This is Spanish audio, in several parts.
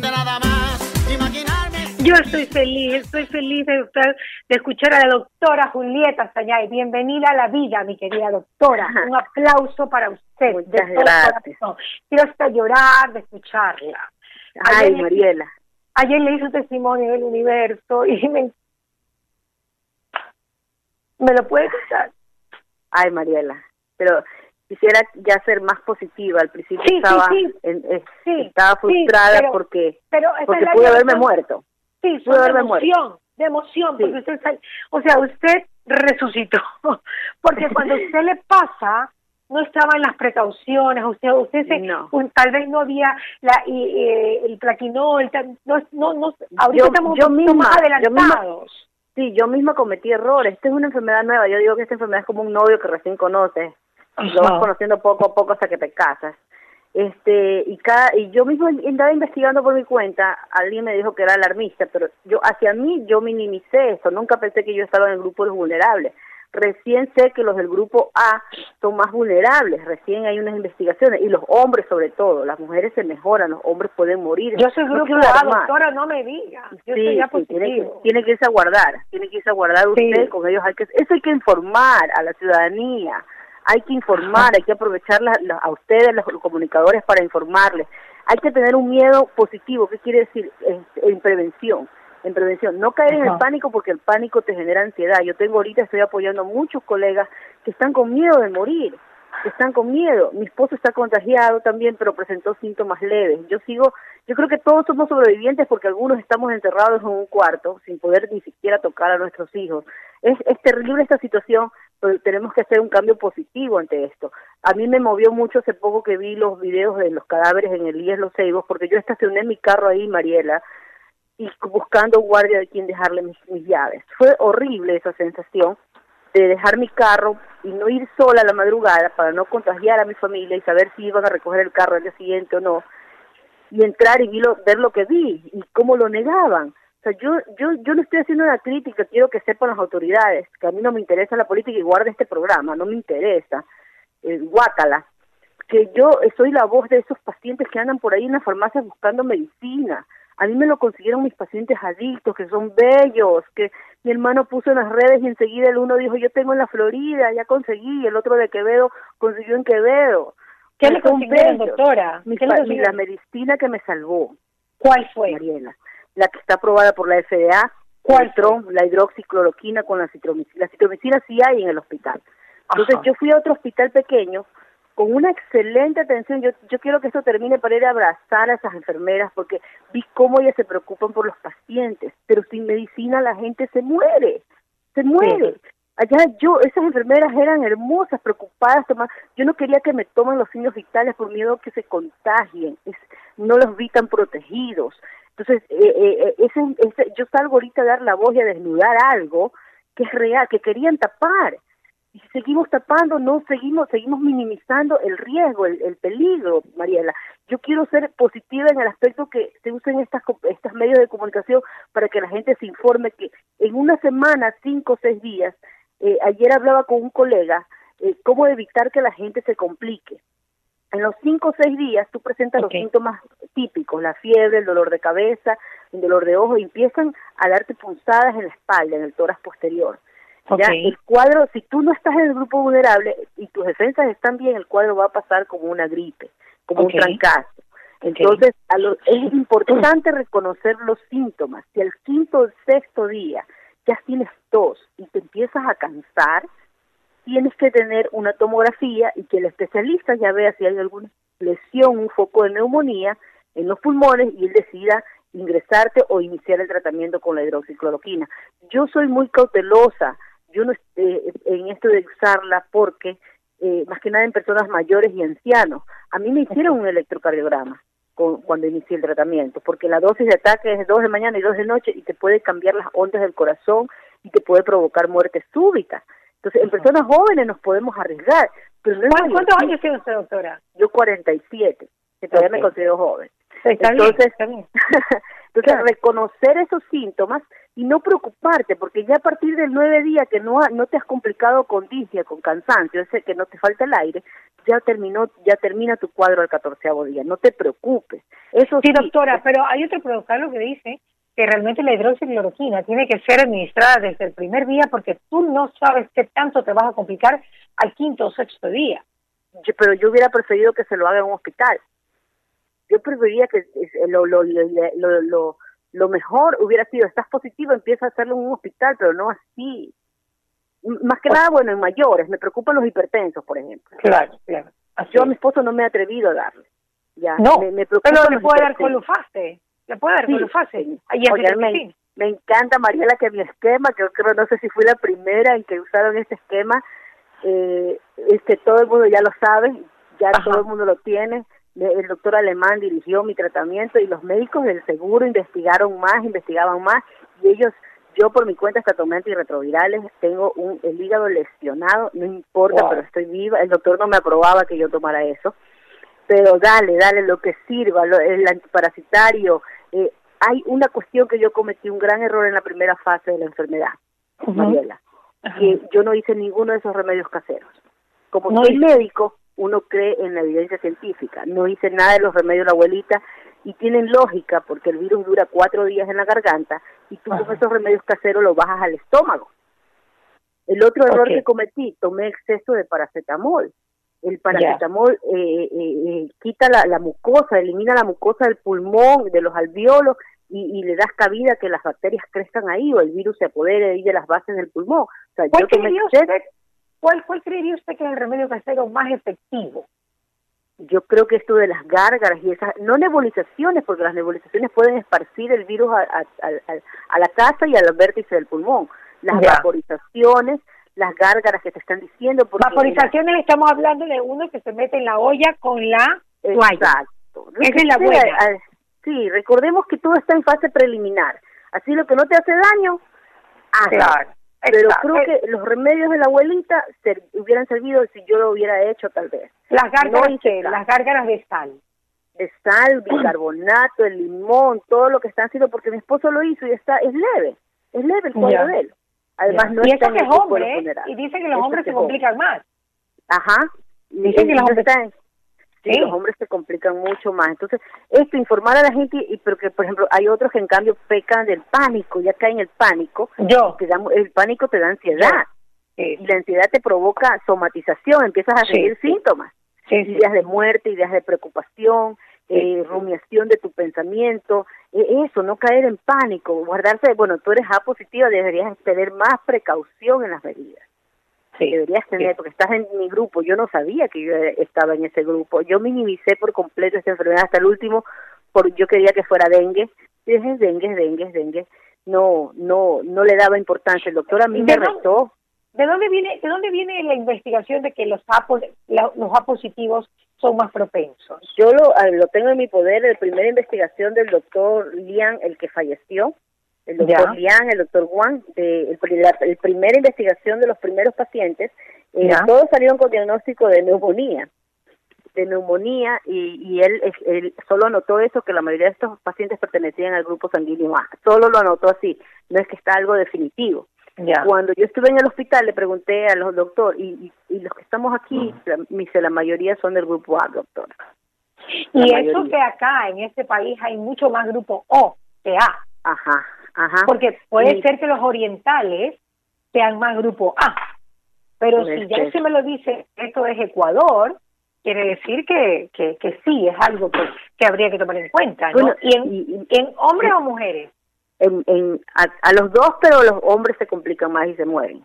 de nada más imaginarme. Yo estoy feliz, estoy feliz de, de escuchar a la doctora Julieta Sayay. Bienvenida a la vida, mi querida doctora. Un aplauso para usted. Muchas gracias. Quiero hasta llorar de escucharla. Ay, Mariela. Ayer le hizo testimonio del universo y me... ¿Me lo puede contar? Ay, Mariela, pero quisiera ya ser más positiva. Al principio estaba, estaba frustrada porque, pero porque pude haberme muerto. Sí, pude haberme de emoción, de emoción, porque usted, o sea, usted resucitó, porque cuando a usted le pasa, no estaba en las precauciones, usted, usted se, tal vez no había la, y, el plaquinol, no, no, no, ahorita yo, estamos yo misma, más adelantados. sí, yo misma cometí errores, esta es una enfermedad nueva, yo digo que esta enfermedad es como un novio que recién conoces, lo vas conociendo poco a poco hasta que te casas. Este, y cada, y yo mismo andaba investigando por mi cuenta, alguien me dijo que era alarmista, pero yo hacia mí yo minimicé eso, nunca pensé que yo estaba en el grupo de los vulnerables. Recién sé que los del grupo A son más vulnerables, recién hay unas investigaciones, y los hombres sobre todo, las mujeres se mejoran, los hombres pueden morir. Yo soy grupo A, doctora, no me diga. Yo sí, sí tiene, que, tiene que irse a guardar, tiene que irse a guardar usted con ellos, hay que, eso hay que informar a la ciudadanía hay que informar, hay que aprovechar a ustedes, los comunicadores, para informarles. Hay que tener un miedo positivo, ¿qué quiere decir? En, prevención, en prevención. No caer en el pánico porque el pánico te genera ansiedad. Yo tengo ahorita, estoy apoyando a muchos colegas que están con miedo de morir, que están con miedo. Mi esposo está contagiado también, pero presentó síntomas leves. Yo sigo, yo creo que todos somos sobrevivientes porque algunos estamos encerrados en un cuarto sin poder ni siquiera tocar a nuestros hijos. Es, es terrible esta situación, pero tenemos que hacer un cambio positivo ante esto. A mí me movió mucho hace poco que vi los videos de los cadáveres en el IES Los Ceibos, porque yo estacioné mi carro ahí, Mariela, y buscando guardia de quien dejarle mis, llaves. Fue horrible esa sensación de dejar mi carro y no ir sola a la madrugada para no contagiar a mi familia y saber si iban a recoger el carro al día siguiente o no. Y entrar y ver lo que vi y cómo lo negaban yo, yo, yo no estoy haciendo una crítica, quiero que sepan las autoridades que a mí no me interesa la política y guarde este programa, no me interesa. Eh, guácala. Que yo soy la voz de esos pacientes que andan por ahí en la farmacia buscando medicina. A mí me lo consiguieron mis pacientes adictos, que son bellos, que mi hermano puso en las redes y enseguida el uno dijo, yo tengo en la Florida, ya conseguí, el otro de Quevedo consiguió en Quevedo. ¿Qué le consiguieron, doctora? Mi, la medicina que me salvó. ¿Cuál fue? Mariela la que está aprobada por la FDA, cuatro, la hidroxicloroquina con la citromicina. La citromicina sí hay en el hospital. Entonces yo fui a otro hospital pequeño con una excelente atención. Yo, yo quiero que esto termine para ir a abrazar a esas enfermeras porque vi cómo ellas se preocupan por los pacientes, pero sin medicina la gente se muere, se muere. Allá yo, esas enfermeras eran hermosas, preocupadas, tomar, yo no quería que me tomen los signos vitales por miedo a que se contagien, no los vi tan protegidos. Entonces, eh, eh, eh, ese, ese, yo salgo ahorita a dar la voz y a desnudar algo que es real, que querían tapar. Y si seguimos tapando, no seguimos, seguimos minimizando el riesgo, el, el peligro, Mariela. Yo quiero ser positiva en el aspecto que se usen estas, estos medios de comunicación para que la gente se informe que en una semana, cinco o seis días, eh, ayer hablaba con un colega, eh, cómo evitar que la gente se complique en los cinco o seis días tú presentas los síntomas típicos, la fiebre, el dolor de cabeza, el dolor de ojo, y empiezan a darte punzadas en la espalda, en el tórax posterior. Ya el cuadro, si tú no estás en el grupo vulnerable y tus defensas están bien, el cuadro va a pasar como una gripe, como un trancazo. Entonces, a lo, es importante reconocer los síntomas. Si al quinto o sexto día ya tienes tos y te empiezas a cansar, tienes que tener una tomografía y que el especialista ya vea si hay alguna lesión, un foco de neumonía en los pulmones y él decida ingresarte o iniciar el tratamiento con la hidroxicloroquina. Yo soy muy cautelosa, yo no eh, en esto de usarla porque eh, más que nada en personas mayores y ancianos. A mí me hicieron un electrocardiograma cuando inicié el tratamiento, porque la dosis de ataque es dos de mañana y dos de noche y te puede cambiar las ondas del corazón y te puede provocar muerte súbita. Entonces, en personas jóvenes nos podemos arriesgar. Pero ¿Cuántos años tiene usted, doctora? Yo 47, que todavía me considero joven. Está Entonces, bien, Entonces, reconocer esos síntomas y no preocuparte, porque ya a partir del nueve día que no, no te has complicado con disnea, con cansancio, ese que no te falta el aire, ya terminó, ya termina tu cuadro al catorceavo día. No te preocupes. Eso sí, doctora, pero hay otro protocolo que dice que realmente la hidroxicloroquina tiene que ser administrada desde el primer día porque tú no sabes qué tanto te vas a complicar al quinto o sexto día. pero yo hubiera preferido que se lo haga en un hospital yo preferiría que lo, lo, lo, lo, mejor hubiera sido, estás positivo, empieza a hacerlo en un hospital, pero no así. Más que nada, bueno, en mayores, me preocupan los hipertensos, por ejemplo. Claro, claro. yo a mi esposo no me he atrevido a darle. Ya, no, me, pero le puede dar colufase, le puede dar colufase. me, me, encanta, Mariela, que mi esquema, que yo creo, no sé si fui la primera en que usaron ese esquema, eh, es que todo el mundo ya lo sabe, ya todo el mundo lo tiene, el doctor alemán dirigió mi tratamiento y los médicos del seguro investigaron más, investigaban más y ellos, yo por mi cuenta hasta tomé antirretrovirales, tengo un, el hígado lesionado, no importa, pero estoy viva, el doctor no me aprobaba que yo tomara eso, pero dale, dale lo que sirva, el antiparasitario, eh, hay una cuestión que yo cometí un gran error en la primera fase de la enfermedad, Mariela, que yo no hice ninguno de esos remedios caseros. Como soy médico, uno cree en la evidencia científica. No hice nada de los remedios de la abuelita y tienen lógica porque el virus dura cuatro días en la garganta y tú con esos remedios caseros lo bajas al estómago. El otro error que cometí, tomé exceso de paracetamol. El paracetamol eh, eh, eh, quita la, mucosa, elimina la mucosa del pulmón, de los alveolos y, le das cabida a que las bacterias crezcan ahí o el virus se apodere ahí de las bases del pulmón. O sea, yo tomé ¿Cuál, ¿Cuál creería usted que es el remedio casero más efectivo? Yo creo que esto de las gárgaras y esas, no nebulizaciones, porque las nebulizaciones pueden esparcir el virus a, a, la casa y al vértice del pulmón. Las vaporizaciones, las gárgaras que te están diciendo. Vaporizaciones estamos hablando de uno que se mete en la olla con la toalla. Exacto. Esa es la buena. Sí, recordemos que todo está en fase preliminar. Así lo que no te hace daño, Claro. Pero creo que los remedios de la abuelita hubieran servido si yo lo hubiera hecho tal vez. Las gárgaras, las gárgaras de sal. De sal, bicarbonato, el limón, todo lo que está haciendo, porque mi esposo lo hizo y está es leve, es leve el cuadro de él. Además no y en el es hombre, y dice que los hombres se complican más. Ajá. Dicen que los hombres Sí, los hombres se complican mucho más. Entonces, esto, informar a la gente, y pero que, por ejemplo, hay otros que en cambio pecan del pánico, ya caen en el pánico. Yo. el pánico te da ansiedad. Y la ansiedad te provoca somatización, empiezas a seguir síntomas. Ideas de muerte, ideas de preocupación, eh, rumiación de tu pensamiento, eso, no caer en pánico, guardarse, bueno, tú eres A positiva, deberías tener más precaución en las medidas. Deberías tener, porque estás en mi grupo, yo no sabía que yo estaba en ese grupo, yo minimicé por completo esta enfermedad hasta el último, por yo quería que fuera dengue, y dije, dengue, dengue, dengue, no, no, no le daba importancia, el doctor a mí me retó. ¿De dónde viene, de dónde viene la investigación de que los A, los A positivos son más propensos? Yo lo, lo tengo en mi poder, la primera investigación del doctor Lian, el que falleció, el doctor Lian, el doctor Juan, de, el, la primera investigación de los primeros pacientes, eh, todos salieron con diagnóstico de neumonía, de neumonía, y, y él, él, solo anotó eso, que la mayoría de estos pacientes pertenecían al grupo sanguíneo A, solo lo anotó así, no es que está algo definitivo. Cuando yo estuve en el hospital le pregunté a los doctores, y, y, los que estamos aquí, la, la mayoría son del grupo A, doctor. y eso que acá, en este país, hay mucho más grupo O que A. Ajá, porque puede ser que los orientales sean más grupo A. Pero si ya se me lo dice, esto es Ecuador, quiere decir que, que, que sí, es algo que, que habría que tomar en cuenta. ¿no? ¿Y, en, en hombres o mujeres? En, en, a, los dos, pero los hombres se complican más y se mueren.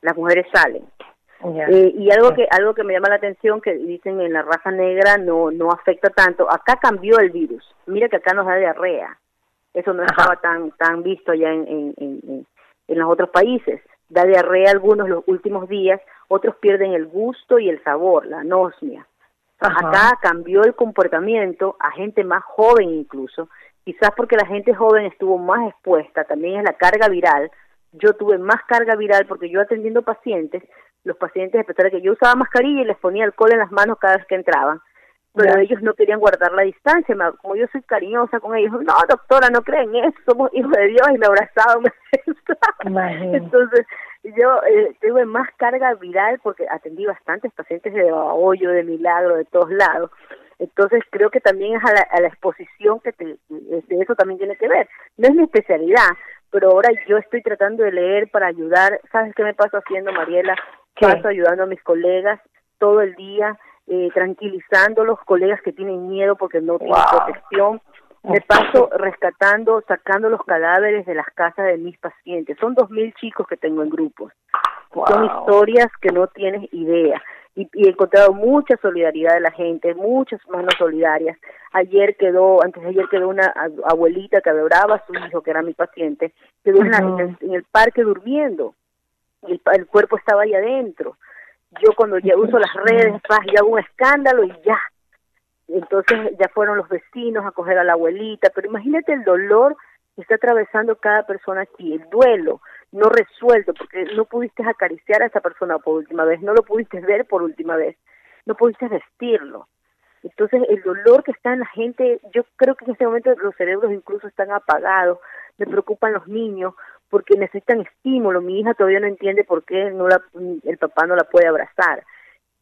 Las mujeres salen. Eh, y algo que algo que me llama la atención que dicen en la raza negra no no afecta tanto. Acá cambió el virus. Mira que acá nos da diarrea. Eso no estaba tan tan visto ya en, en, en, en los otros países. Da diarrea algunos los últimos días, otros pierden el gusto y el sabor, la anosmia. Acá cambió el comportamiento a gente más joven incluso, quizás porque la gente joven estuvo más expuesta, también es la carga viral. Yo tuve más carga viral porque yo atendiendo pacientes, los pacientes, a pesar de que yo usaba mascarilla y les ponía alcohol en las manos cada vez que entraban, pero ellos no querían guardar la distancia, como yo soy cariñosa con ellos, no doctora, no creen eso, somos hijos de Dios y me abrazaban. Entonces yo eh, tuve más carga viral porque atendí bastantes pacientes de hoyo, de milagro, de todos lados. Entonces creo que también es a la, a la exposición que te, este, eso también tiene que ver. No es mi especialidad, pero ahora yo estoy tratando de leer para ayudar. ¿Sabes qué me paso haciendo, Mariela? Paso ayudando a mis colegas todo el día, eh, tranquilizando a los colegas que tienen miedo porque no tienen protección. Me paso rescatando, sacando los cadáveres de las casas de mis pacientes. Son dos mil chicos que tengo en grupos. Son historias que no tienes idea y, he encontrado mucha solidaridad de la gente, muchas manos solidarias. Ayer quedó, antes de ayer quedó una abuelita que adoraba a su hijo, que era mi paciente, quedó en, el, parque durmiendo y el, cuerpo estaba ahí adentro. Yo cuando ya uso las redes, ya hago un escándalo y ya. Entonces ya fueron los vecinos a coger a la abuelita, pero imagínate el dolor está atravesando cada persona aquí, el duelo, no resuelto, porque no pudiste acariciar a esa persona por última vez, no lo pudiste ver por última vez, no pudiste vestirlo. Entonces el dolor que está en la gente, yo creo que en este momento los cerebros incluso están apagados, me preocupan los niños porque necesitan estímulo, mi hija todavía no entiende por qué no la, el papá no la puede abrazar.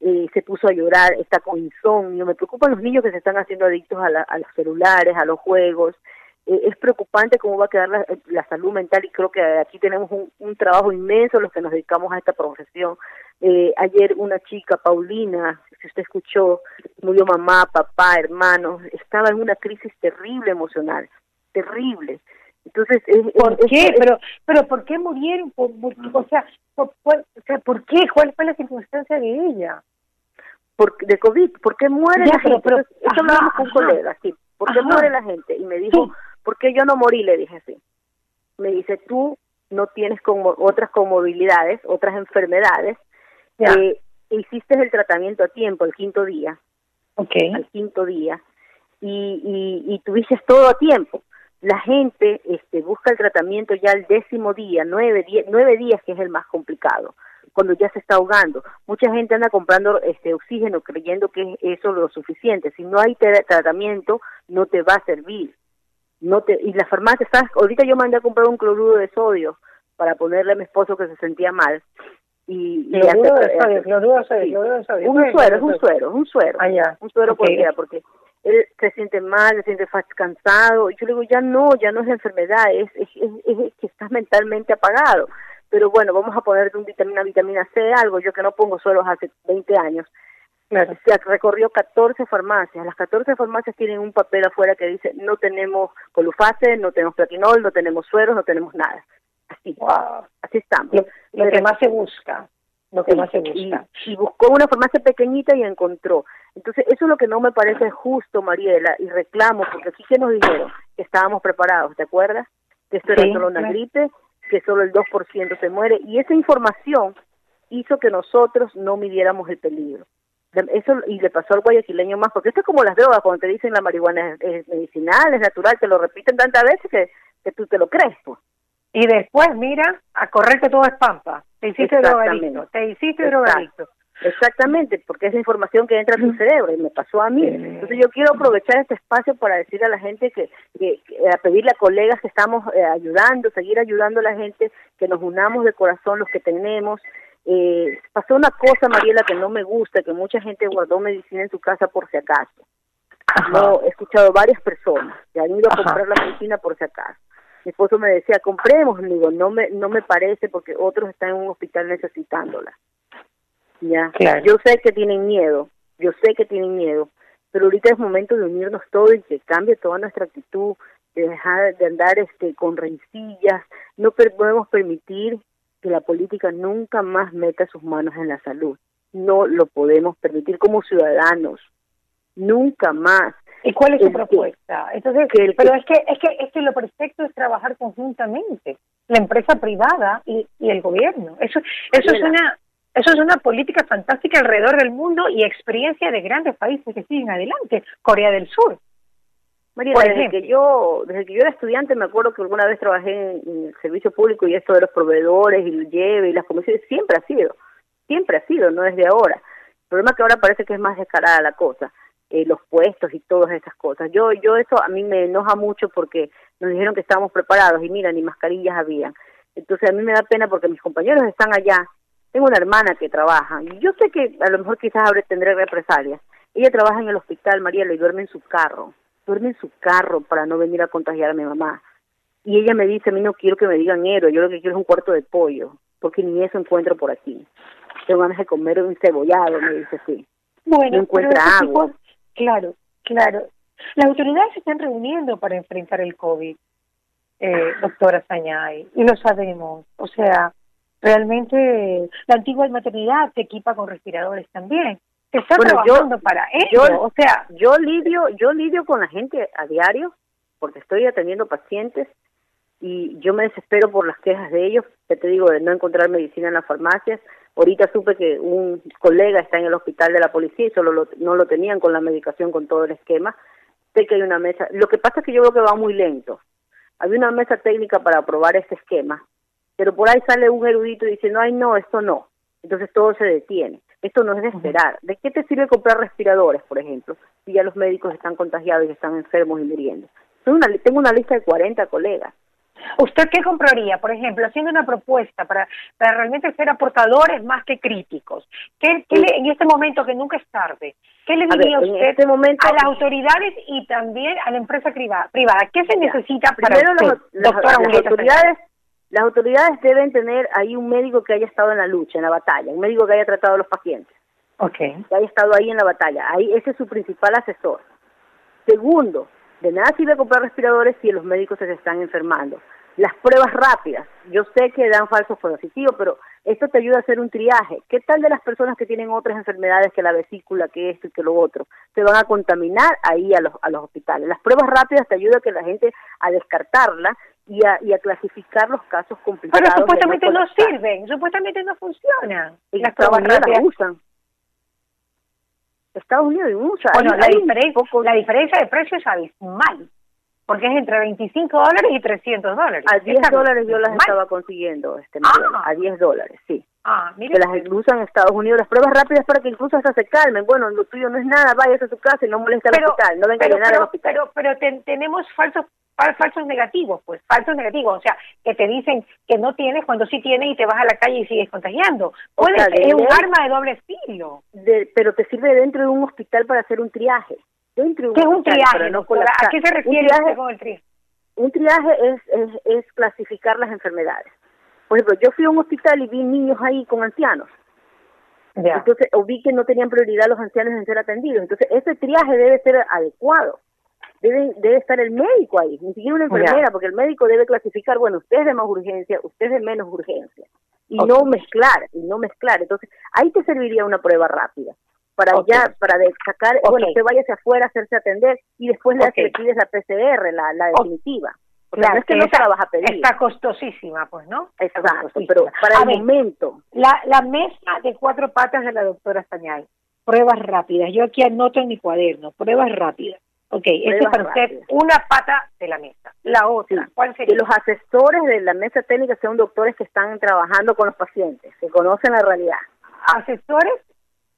Eh, se puso a llorar, está con insomnio, me preocupan los niños que se están haciendo adictos a, a los celulares, a los juegos, eh, es preocupante cómo va a quedar la, salud mental y creo que aquí tenemos un, trabajo inmenso los que nos dedicamos a esta profesión. Eh, ayer una chica, Paulina, si usted escuchó, murió mamá, papá, hermanos, estaba en una crisis terrible emocional, terrible. Entonces, ¿por qué? pero, pero ¿por qué murieron? o sea, por, ¿por qué? ¿Cuál fue la circunstancia de ella? Por, de COVID, ¿por qué muere la gente? Pero, eso lo hablamos con colegas, sí. ¿Por qué muere la gente? Y me dijo, ¿por qué yo no morí? Le dije así. Me dice, tú no tienes como otras comorbilidades, otras enfermedades, eh, hiciste el tratamiento a tiempo, el quinto día, okay. al quinto día, y, y, y tuviste todo a tiempo. La gente este, busca el tratamiento ya el décimo día, nueve, nueve días, que es el más complicado, cuando ya se está ahogando. Mucha gente anda comprando este oxígeno creyendo que eso es lo suficiente. Si no hay tratamiento, no te va a servir no te y la farmacia ¿sabes? ahorita yo mandé a comprar un cloruro de sodio para ponerle a mi esposo que se sentía mal. Y, y cloruro de sodio, cloruro de sodio, un suero es un suero un suero ah, un suero porque porque él se siente mal se siente cansado y yo le digo ya no ya no es enfermedad es es, es, que estás mentalmente apagado. Pero bueno vamos a ponerte un vitamina vitamina C algo yo que no pongo sueros hace 20 años se recorrió 14 farmacias. Las 14 farmacias tienen un papel afuera que dice no tenemos colufase, no tenemos platinol, no tenemos sueros, no tenemos nada. Así, así estamos. Lo, que más se busca. Lo que más se busca. Y, buscó una farmacia pequeñita y encontró. Entonces, eso es lo que no me parece justo, Mariela, y reclamo, porque aquí que nos dijeron que estábamos preparados, ¿te acuerdas? Que esto era solo una gripe, que solo el 2% se muere, y esa información hizo que nosotros no midiéramos el peligro eso y le pasó al guayaquileño más porque esto es como las drogas cuando te dicen la marihuana es, medicinal es natural te lo repiten tantas veces que, que tú te lo crees pues. Y después mira a correr que todo es pampa te hiciste drogadicto te hiciste drogadicto. Exactamente, porque es la información que entra a tu cerebro y me pasó a mí. Entonces yo quiero aprovechar este espacio para decir a la gente que, que, a pedirle a colegas que estamos eh, ayudando, seguir ayudando a la gente, que nos unamos de corazón los que tenemos, eh, pasó una cosa, Mariela, que no me gusta, que mucha gente guardó medicina en su casa por si acaso. No, he escuchado varias personas que han ido a comprar la medicina por si acaso. Mi esposo me decía, compremos, digo, no me, no me parece porque otros están en un hospital necesitándola. Ya, yo sé que tienen miedo, yo sé que tienen miedo, pero ahorita es momento de unirnos todos y que cambie toda nuestra actitud, de dejar de andar este con rencillas, no podemos permitir que la política nunca más meta sus manos en la salud. No lo podemos permitir como ciudadanos. Nunca más. ¿Y cuál es su propuesta? Entonces, pero es que es que es que lo perfecto es trabajar conjuntamente, la empresa privada y, y el gobierno. Eso eso es una eso es una política fantástica alrededor del mundo y experiencia de grandes países que siguen adelante, Corea del Sur. María, desde que yo desde que yo era estudiante me acuerdo que alguna vez trabajé en, el servicio público y esto de los proveedores y el lleve y las comisiones siempre ha sido, siempre ha sido, no desde ahora. El problema es que ahora parece que es más descarada la cosa. eh, los puestos y todas esas cosas. Yo, yo eso a mí me enoja mucho porque nos dijeron que estábamos preparados y mira, ni mascarillas habían. Entonces a mí me da pena porque mis compañeros están allá. Tengo una hermana que trabaja y yo sé que a lo mejor quizás habré, tendré represalias. Ella trabaja en el hospital, María, y duerme en su carro. Duerme en su carro para no venir a contagiar a mi mamá. Y ella me dice, a mí no quiero que me digan héroe, yo lo que quiero es un cuarto de pollo, porque ni eso encuentro por aquí. Tengo ganas de comer un cebollado, me dice sí. Bueno, no encuentra agua. claro, claro. Las autoridades se están reuniendo para enfrentar el COVID, eh, doctora Sañay, y lo sabemos. O sea, realmente la antigua maternidad se equipa con respiradores también. Se está trabajando para ello. o sea, yo lidio, yo lidio con la gente a diario porque estoy atendiendo pacientes y yo me desespero por las quejas de ellos, que te digo, de no encontrar medicina en las farmacias. Ahorita supe que un colega está en el hospital de la policía y solo no lo tenían con la medicación, con todo el esquema. Sé que hay una mesa. Lo que pasa es que yo creo que va muy lento. Hay una mesa técnica para aprobar este esquema, pero por ahí sale un erudito diciendo, ay, no, esto no. Entonces todo se detiene. Esto no es de esperar. ¿De qué te sirve comprar respiradores, por ejemplo, si ya los médicos están contagiados y están enfermos y muriendo? Tengo una, tengo una lista de 40 colegas ¿Usted qué compraría, por ejemplo, haciendo una propuesta para, para realmente ser aportadores más que críticos? ¿Qué, en este momento, que nunca es tarde, qué le diría usted este momento, a las autoridades y también a la empresa privada? privada? ¿Qué se necesita para Primero, las, autoridades las autoridades deben tener ahí un médico que haya estado en la lucha, en la batalla, un médico que haya tratado a los pacientes. Okay. Que haya estado ahí en la batalla. Ahí ese es su principal asesor. Segundo, de nada sirve comprar respiradores si los médicos se están enfermando. Las pruebas rápidas, yo sé que dan falsos positivos, pero esto te ayuda a hacer un triaje. ¿Qué tal de las personas que tienen otras enfermedades que la vesícula, que esto y que lo otro? Se van a contaminar ahí a los, a los hospitales. Las pruebas rápidas te ayudan a que la gente a descartarla y a, y a clasificar los casos complicados. Pero supuestamente no, sirven, supuestamente no funcionan. Y las pruebas rápidas usan. Estados Unidos mucha. Bueno, la, diferencia, la diferencia de precio es abismal, porque es entre 25 dólares y 300 dólares. A 10 dólares yo las estaba consiguiendo, este ah. a 10 dólares, sí. Ah, mire. Que las usan en Estados Unidos, las pruebas rápidas para que incluso hasta se calmen. Bueno, lo tuyo no es nada, vayas a su casa y no moleste al hospital, no venga a al hospital. Pero, pero tenemos falsos falsos negativos, pues falsos negativos, o sea, que te dicen que no tienes cuando sí tienes y te vas a la calle y sigues contagiando. Puede ser, es un arma de doble estilo. pero te sirve dentro de un hospital para hacer un triaje. Dentro de un ¿Qué es un triaje? ¿A qué se refiere usted con el triaje? Un triaje es, es, es clasificar las enfermedades. Por ejemplo, yo fui a un hospital y vi niños ahí con ancianos. Entonces, o vi que no tenían prioridad los ancianos en ser atendidos. Entonces, ese triaje debe ser adecuado debe, debe estar el médico ahí, ni siquiera una enfermera, porque el médico debe clasificar, bueno, usted es de más urgencia, usted es de menos urgencia, y no mezclar, y no mezclar. Entonces, ahí te serviría una prueba rápida para ya, para destacar, bueno, usted vaya hacia afuera a hacerse atender y después le, pides la PCR, la, la definitiva. claro, no es que, no la vas a pedir. Está costosísima, pues, ¿no? Exacto, pero para el momento. La, la mesa de cuatro patas de la doctora Sañay, pruebas rápidas. Yo aquí anoto en mi cuaderno, pruebas rápidas. Ok, esa es para usted una pata de la mesa. La otra, ¿cuál sería? Que los asesores de la mesa técnica sean doctores que están trabajando con los pacientes, que conocen la realidad. Asesores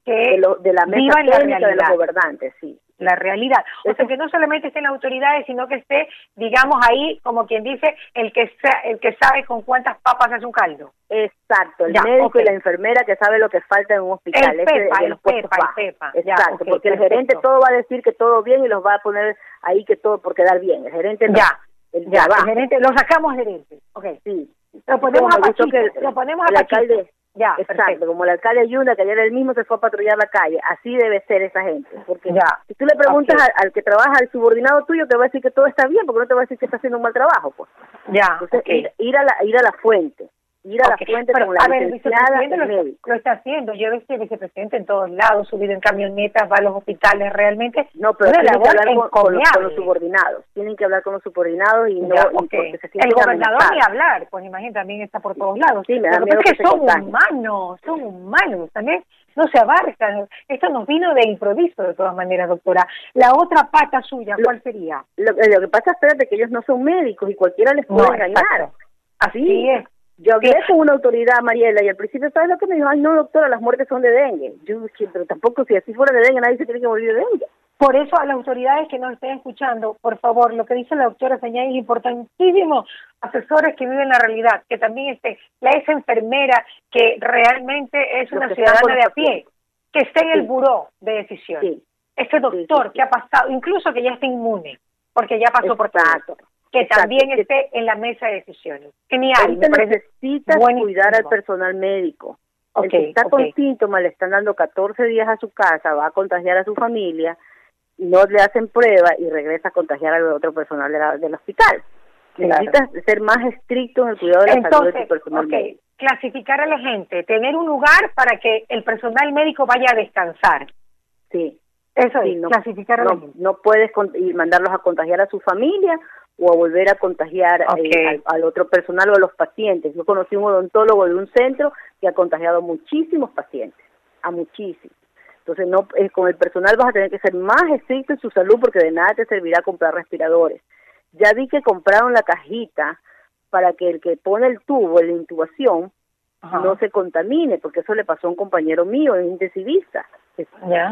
que de, de la mesa técnica de los gobernantes, sí la realidad. O sea, que no solamente estén las autoridades, sino que esté, digamos, ahí, como quien dice, el que el que sabe con cuántas papas hace un caldo. Exacto, el médico y la enfermera que sabe lo que falta en un hospital. El PEPA, el PEPA, Exacto, porque el gerente todo va a decir que todo bien y los va a poner ahí que todo por quedar bien. El gerente no. Ya, el, ya, el gerente, lo sacamos gerente. Ok, sí. Lo ponemos a Pachito, lo ponemos a Pachito. Ya, exacto, como el alcalde Ayunda, que ayer él mismo se fue a patrullar la calle, así debe ser esa gente, porque ya. si tú le preguntas al, que trabaja, al subordinado tuyo, te va a decir que todo está bien, porque no te va a decir que está haciendo un mal trabajo, pues. Ya, Entonces, ir, a la, ir a la fuente, ir a la fuente con la licenciada lo, lo, está haciendo. Yo veo que el vicepresidente en todos lados, subido en camionetas, va a los hospitales, realmente. No, pero tienen que hablar con, los, subordinados. Tienen que hablar con los subordinados y no. porque se el gobernador ni hablar, pues imagínate, también está por todos lados. Sí, me da miedo que, que son humanos, son humanos también. No se abarcan. Esto nos vino de improviso, de todas maneras, doctora. La otra pata suya, ¿cuál sería? Lo, que pasa, espérate, que ellos no son médicos y cualquiera les puede engañar. Así es. Yo hablé con una autoridad, Mariela, y al principio, ¿sabes lo que me dijo? Ay, no, doctora, las muertes son de dengue. Yo dije, pero tampoco, si así fuera de dengue, nadie se tiene que morir de dengue. Por eso a las autoridades que nos estén escuchando, por favor, lo que dice la doctora Señal es importantísimo, asesores que viven la realidad, que también esté, la esa enfermera que realmente es una ciudadana de a pie, que esté en el buró de decisión. Ese doctor que ha pasado, incluso que ya esté inmune, porque ya pasó por todo que también esté en la mesa de decisiones. Genial. Ahorita necesitas cuidar al personal médico. El que está con síntomas, le están dando 14 días a su casa, va a contagiar a su familia, no le hacen prueba y regresa a contagiar al otro personal del hospital. Necesitas ser más estricto en el cuidado de la salud de tu personal médico. Clasificar a la gente, tener un lugar para que el personal médico vaya a descansar. Sí. Eso es, no, clasificar a la gente. No puedes mandarlos a contagiar a su familia o a volver a contagiar eh, al, otro personal o a los pacientes. Yo conocí un odontólogo de un centro que ha contagiado a muchísimos pacientes, a muchísimos. Entonces, no eh, con el personal vas a tener que ser más estricto en su salud porque de nada te servirá comprar respiradores. Ya vi que compraron la cajita para que el que pone el tubo en la intubación no se contamine, porque eso le pasó a un compañero mío, un intensivista.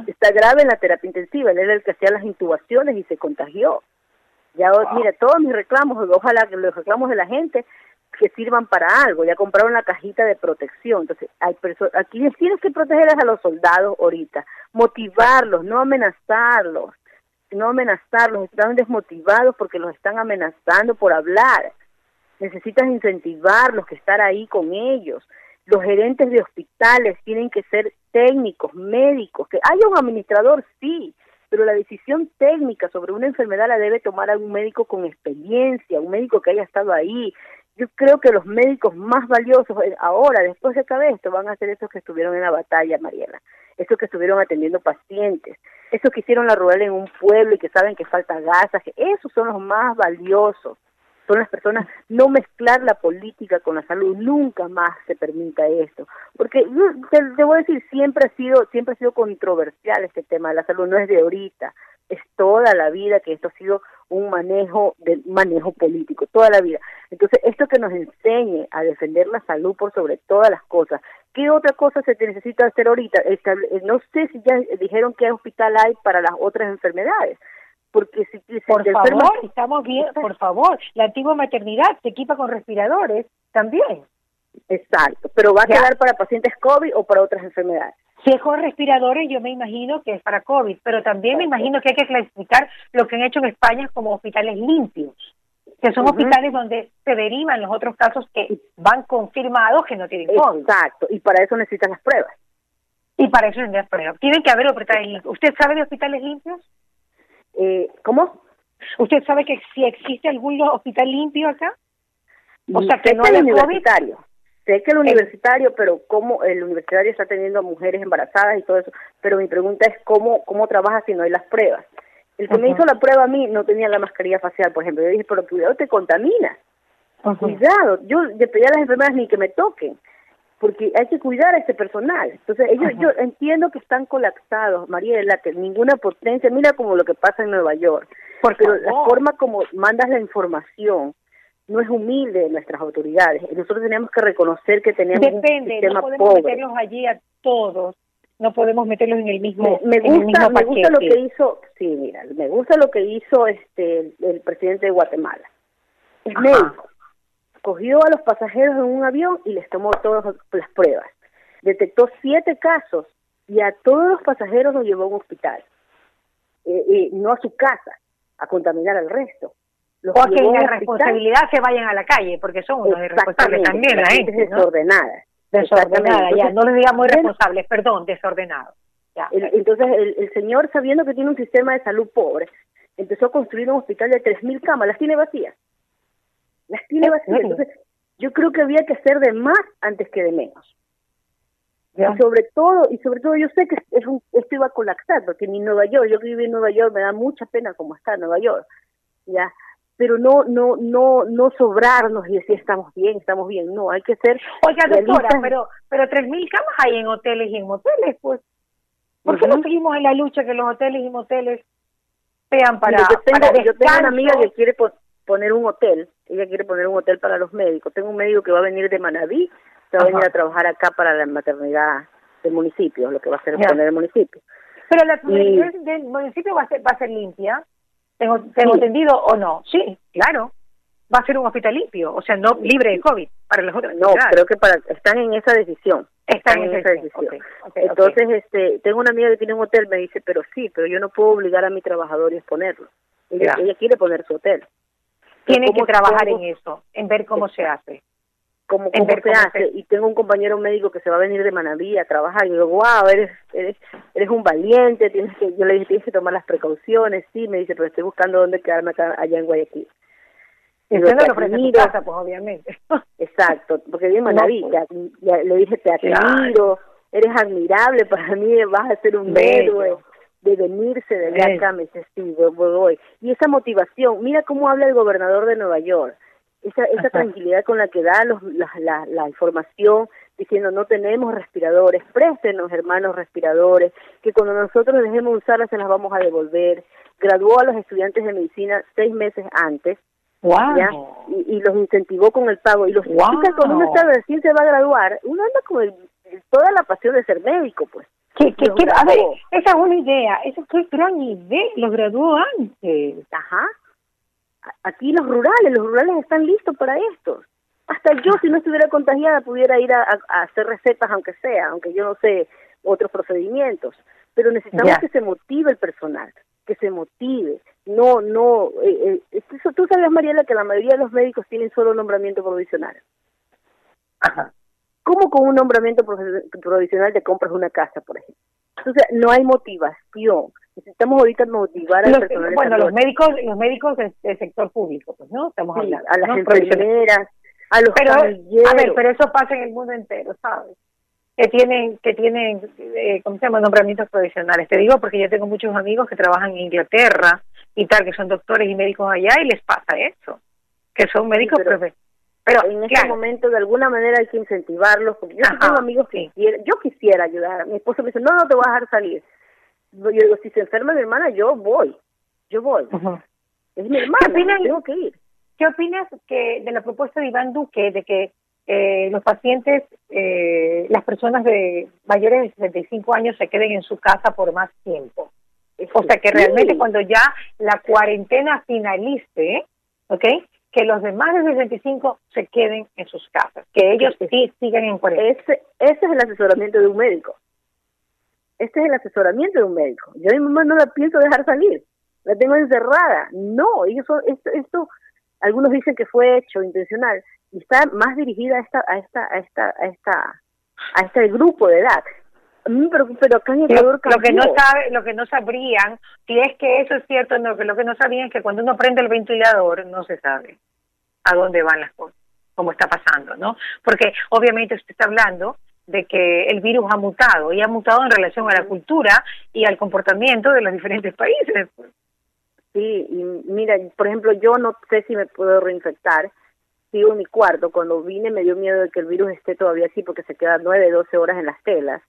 Está grave en la terapia intensiva, él era el que hacía las intubaciones y se contagió. Ya, mira, todos mis reclamos, ojalá que los reclamos de la gente que sirvan para algo. Ya compraron la cajita de protección. Entonces, hay aquí tienes que proteger a los soldados ahorita, motivarlos, no amenazarlos, no amenazarlos. Están desmotivados porque los están amenazando por hablar. Necesitas incentivarlos, que estar ahí con ellos. Los gerentes de hospitales tienen que ser técnicos, médicos, que haya un administrador, sí, pero la decisión técnica sobre una enfermedad la debe tomar algún médico con experiencia, un médico que haya estado ahí. Yo creo que los médicos más valiosos eh, ahora, después de cada esto, van a ser esos que estuvieron en la batalla, Mariela, esos que estuvieron atendiendo pacientes, esos que hicieron la rural en un pueblo y que saben que falta gasas, esos son los más valiosos son las personas, no mezclar la política con la salud, nunca más se permita esto, porque te, voy a decir, siempre ha sido, siempre ha sido controversial este tema de la salud, no es de ahorita, es toda la vida que esto ha sido un manejo de manejo político, toda la vida. Entonces, esto que nos enseñe a defender la salud por sobre todas las cosas. ¿Qué otra cosa se necesita hacer ahorita? no sé si ya dijeron qué hospital hay para las otras enfermedades porque si, por favor estamos bien por favor la antigua maternidad se equipa con respiradores también exacto pero va a quedar para pacientes covid o para otras enfermedades si es con respiradores yo me imagino que es para covid pero también me imagino que hay que clasificar lo que han hecho en España como hospitales limpios que son hospitales donde se derivan los otros casos que van confirmados que no tienen COVID. Exacto, y para eso necesitan las pruebas. Y para eso necesitan las pruebas. Tienen que haber hospitales limpios. ¿Usted sabe de hospitales limpios? Eh, ¿Cómo? ¿Usted sabe que si existe algún hospital limpio acá? O sea, que no hay universitario. Sé que el universitario, pero cómo el universitario está teniendo mujeres embarazadas y todo eso. Pero mi pregunta es cómo cómo trabaja si no hay las pruebas. El que me hizo la prueba a mí no tenía la mascarilla facial, por ejemplo. Yo dije, pero cuidado, te contamina. Cuidado. Yo le pedí a las enfermeras ni que me toquen porque hay que cuidar a ese personal. Entonces, ellos, yo entiendo que están colapsados, Mariela, que ninguna potencia, mira como lo que pasa en Nueva York, porque la forma como mandas la información no es humilde de nuestras autoridades. Nosotros tenemos que reconocer que tenemos Depende, un sistema no podemos meterlos allí a todos, no podemos meterlos en el mismo Me, gusta, me gusta lo que hizo, sí, mira, me gusta lo que hizo este el, presidente de Guatemala. Es médico cogió a los pasajeros en un avión y les tomó todas las pruebas. Detectó siete casos y a todos los pasajeros los llevó a un hospital, eh, eh, no a su casa, a contaminar al resto. Los o que en responsabilidad se vayan a la calle, porque son unos irresponsables también la gente. Desordenada. Desordenada, ya, no les digamos irresponsables, perdón, desordenados. entonces el, el señor, sabiendo que tiene un sistema de salud pobre, empezó a construir un hospital de 3.000 camas, las tiene vacías las tiene vacías. Entonces, yo creo que había que hacer de más antes que de menos. Y sobre todo, y sobre todo yo sé que es un, esto iba a colapsar, porque ni Nueva York, yo que viví en Nueva York, me da mucha pena como está Nueva York, ya, pero no, no, no, no sobrarnos y decir estamos bien, estamos bien, no, hay que ser Oiga, doctora, pero, pero tres mil camas hay en hoteles y en moteles, pues, ¿por qué no seguimos en la lucha que los hoteles y moteles sean para, yo tengo, yo tengo una amiga que quiere poner un hotel, ella quiere poner un hotel para los médicos. Tengo un médico que va a venir de Manabí, que va a venir a trabajar acá para la maternidad del municipio, lo que va a hacer poner el municipio. Pero la del municipio va a ser, va a ser limpia, tengo, tengo entendido o no. Sí, claro. Va a ser un hospital limpio, o sea, no libre de COVID para los otros. No, creo que para están en esa decisión. Están en esa decisión. Entonces, este, tengo una amiga que tiene un hotel, me dice, pero sí, pero yo no puedo obligar a mi trabajador a exponerlo. Ella, ella quiere poner su hotel. Tiene que trabajar en eso, en ver cómo se hace cómo, cómo se hace. Y tengo un compañero médico que se va a venir de Manaví a trabajar. Y digo, wow, eres, eres, eres un valiente. tienes que Yo le dije, tienes que tomar las precauciones. Sí, me dice, pero estoy buscando dónde quedarme acá, allá en Guayaquil. Y usted no lo ofrece casa, pues obviamente. Exacto, porque vive en Manaví. Ya, le dije, te admiro, eres admirable para mí, vas a ser un héroe de venirse de acá, me dice, sí, voy. Y esa motivación, mira cómo habla el gobernador de Nueva York esa, esa tranquilidad con la que da los, la, la, información diciendo no tenemos respiradores, préstenos hermanos respiradores, que cuando nosotros dejemos usarlas se las vamos a devolver. Graduó a los estudiantes de medicina seis meses antes. Wow. Y, los incentivó con el pago. Y los chicos cuando uno está recién se va a graduar, uno anda con toda la pasión de ser médico, pues. Que, que, a ver, esa es una idea, eso qué gran idea, los graduó antes. Ajá aquí los rurales, los rurales están listos para esto. Hasta yo, si no estuviera contagiada, pudiera ir a, hacer recetas, aunque sea, aunque yo no sé otros procedimientos. Pero necesitamos que se motive el personal, que se motive. No, no. Eh, eh, tú sabes, Mariela, que la mayoría de los médicos tienen solo nombramiento provisional. Ajá. ¿Cómo con un nombramiento provisional te compras una casa, por ejemplo? Entonces, no hay motivación. Necesitamos ahorita motivar al personal. Bueno, los médicos, los médicos del, sector público, pues, ¿no? Estamos hablando. A las enfermeras, a los pero, A ver, pero eso pasa en el mundo entero, ¿sabes? Que tienen, que tienen, eh, ¿cómo se llama? Nombramientos profesionales. Te digo porque yo tengo muchos amigos que trabajan en Inglaterra y tal, que son doctores y médicos allá y les pasa eso, que son médicos profesionales pero en este momento de alguna manera hay que incentivarlos, porque yo tengo amigos que quieren, yo quisiera ayudar, mi esposo me dice, no, no te voy a dejar salir. Yo digo, si se enferma mi hermana, yo voy, yo voy. Es mi hermana, ¿Qué opinas, tengo que ir. ¿Qué opinas que de la propuesta de Iván Duque de que eh, los pacientes, eh, las personas de mayores de 65 años se queden en su casa por más tiempo? O sea, que realmente cuando ya la cuarentena finalice, ¿ok? Que los demás de 65 se queden en sus casas, que ellos sí sigan en cuarentena. Ese, ese es el asesoramiento de un médico. Este es el asesoramiento de un médico. Yo a mi mamá no la pienso dejar salir, la tengo encerrada. No, esto, esto algunos dicen que fue hecho intencional y está más dirigida a esta a esta a esta a esta a este grupo de edad pero, pero acá en Ecuador lo, lo, que no sabe, lo que no sabrían, si es que eso es cierto, no, que lo que no sabían es que cuando uno prende el ventilador no se sabe a dónde van las cosas, como está pasando, ¿no? Porque obviamente usted está hablando de que el virus ha mutado y ha mutado en relación a la cultura y al comportamiento de los diferentes países. Sí, y mira, por ejemplo, yo no sé si me puedo reinfectar, sigo en mi cuarto, cuando vine me dio miedo de que el virus esté todavía así porque se queda nueve, doce horas en las telas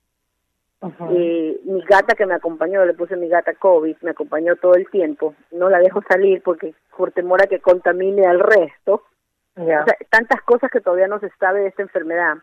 y mi gata que me acompañó, le puse mi gata COVID, me acompañó todo el tiempo. No la dejo salir porque por temor a que contamine al resto. tantas cosas que todavía no se sabe de esta enfermedad.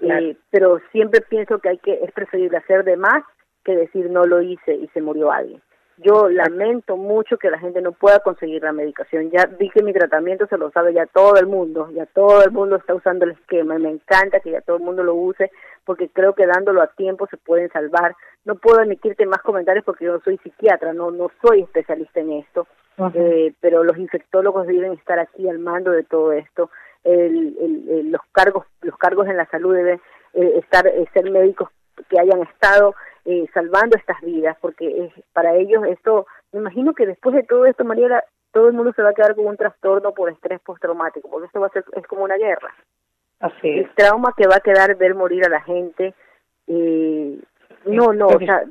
Eh, pero siempre pienso que hay que es preferible hacer de más que decir no lo hice y se murió alguien. Yo lamento mucho que la gente no pueda conseguir la medicación. Ya vi que mi tratamiento se lo sabe ya todo el mundo, ya todo el mundo está usando el esquema y me encanta que ya todo el mundo lo use porque creo que dándolo a tiempo se pueden salvar. No puedo emitirte más comentarios porque yo no soy psiquiatra, no no soy especialista en esto, eh, pero los infectólogos deben estar aquí al mando de todo esto. El, el, los cargos los cargos en la salud deben eh, estar eh, ser médicos que hayan estado eh, salvando estas vidas, porque es, para ellos esto, me imagino que después de todo esto, Mariela, todo el mundo se va a quedar con un trastorno por estrés postraumático, porque esto va a ser, es como una guerra. Así El trauma que va a quedar ver morir a la gente, eh, no, no, o sea,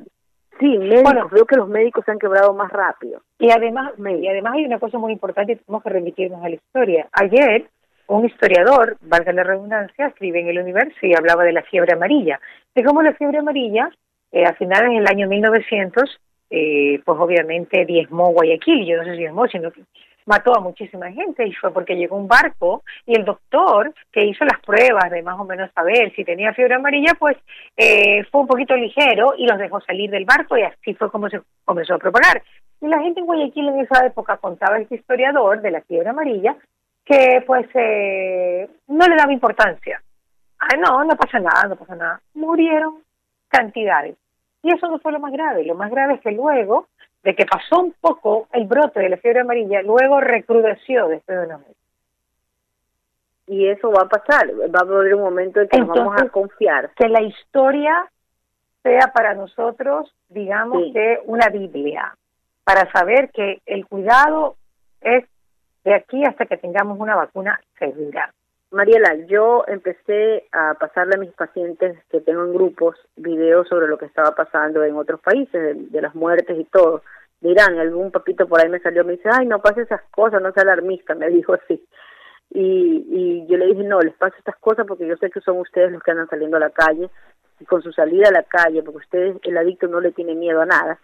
sí, médicos, creo que los médicos se han quebrado más rápido. Y además, y además hay una cosa muy importante, tenemos que remitirnos a la historia. Ayer, un historiador, valga la redundancia, escribe en el universo y hablaba de la fiebre amarilla, de cómo la fiebre amarilla eh, a finales del año 1900, eh, pues obviamente diezmó Guayaquil, yo no sé si diezmó, sino que mató a muchísima gente y fue porque llegó un barco y el doctor que hizo las pruebas de más o menos saber si tenía fiebre amarilla, pues eh, fue un poquito ligero y los dejó salir del barco y así fue como se comenzó a propagar. Y la gente en Guayaquil en esa época contaba este historiador de la fiebre amarilla que pues eh, no le daba importancia. Ay, no, no pasa nada, no pasa nada. Murieron cantidades. Y eso no fue lo más grave. Lo más grave es que luego de que pasó un poco el brote de la fiebre amarilla, luego recrudeció después de una vez. Y eso va a pasar, va a haber un momento en que nos vamos a confiar. Que la historia sea para nosotros, digamos, que una Biblia, para saber que el cuidado es de aquí hasta que tengamos una vacuna segura. Mariela, yo empecé a pasarle a mis pacientes que tengo en grupos videos sobre lo que estaba pasando en otros países, de, las muertes y todo. Dirán, algún papito por ahí me salió, me dice, ay, no pase esas cosas, no sea alarmista, me dijo así. Y, y yo le dije, no, les paso estas cosas porque yo sé que son ustedes los que andan saliendo a la calle y con su salida a la calle, porque ustedes, el adicto no le tiene miedo a nada,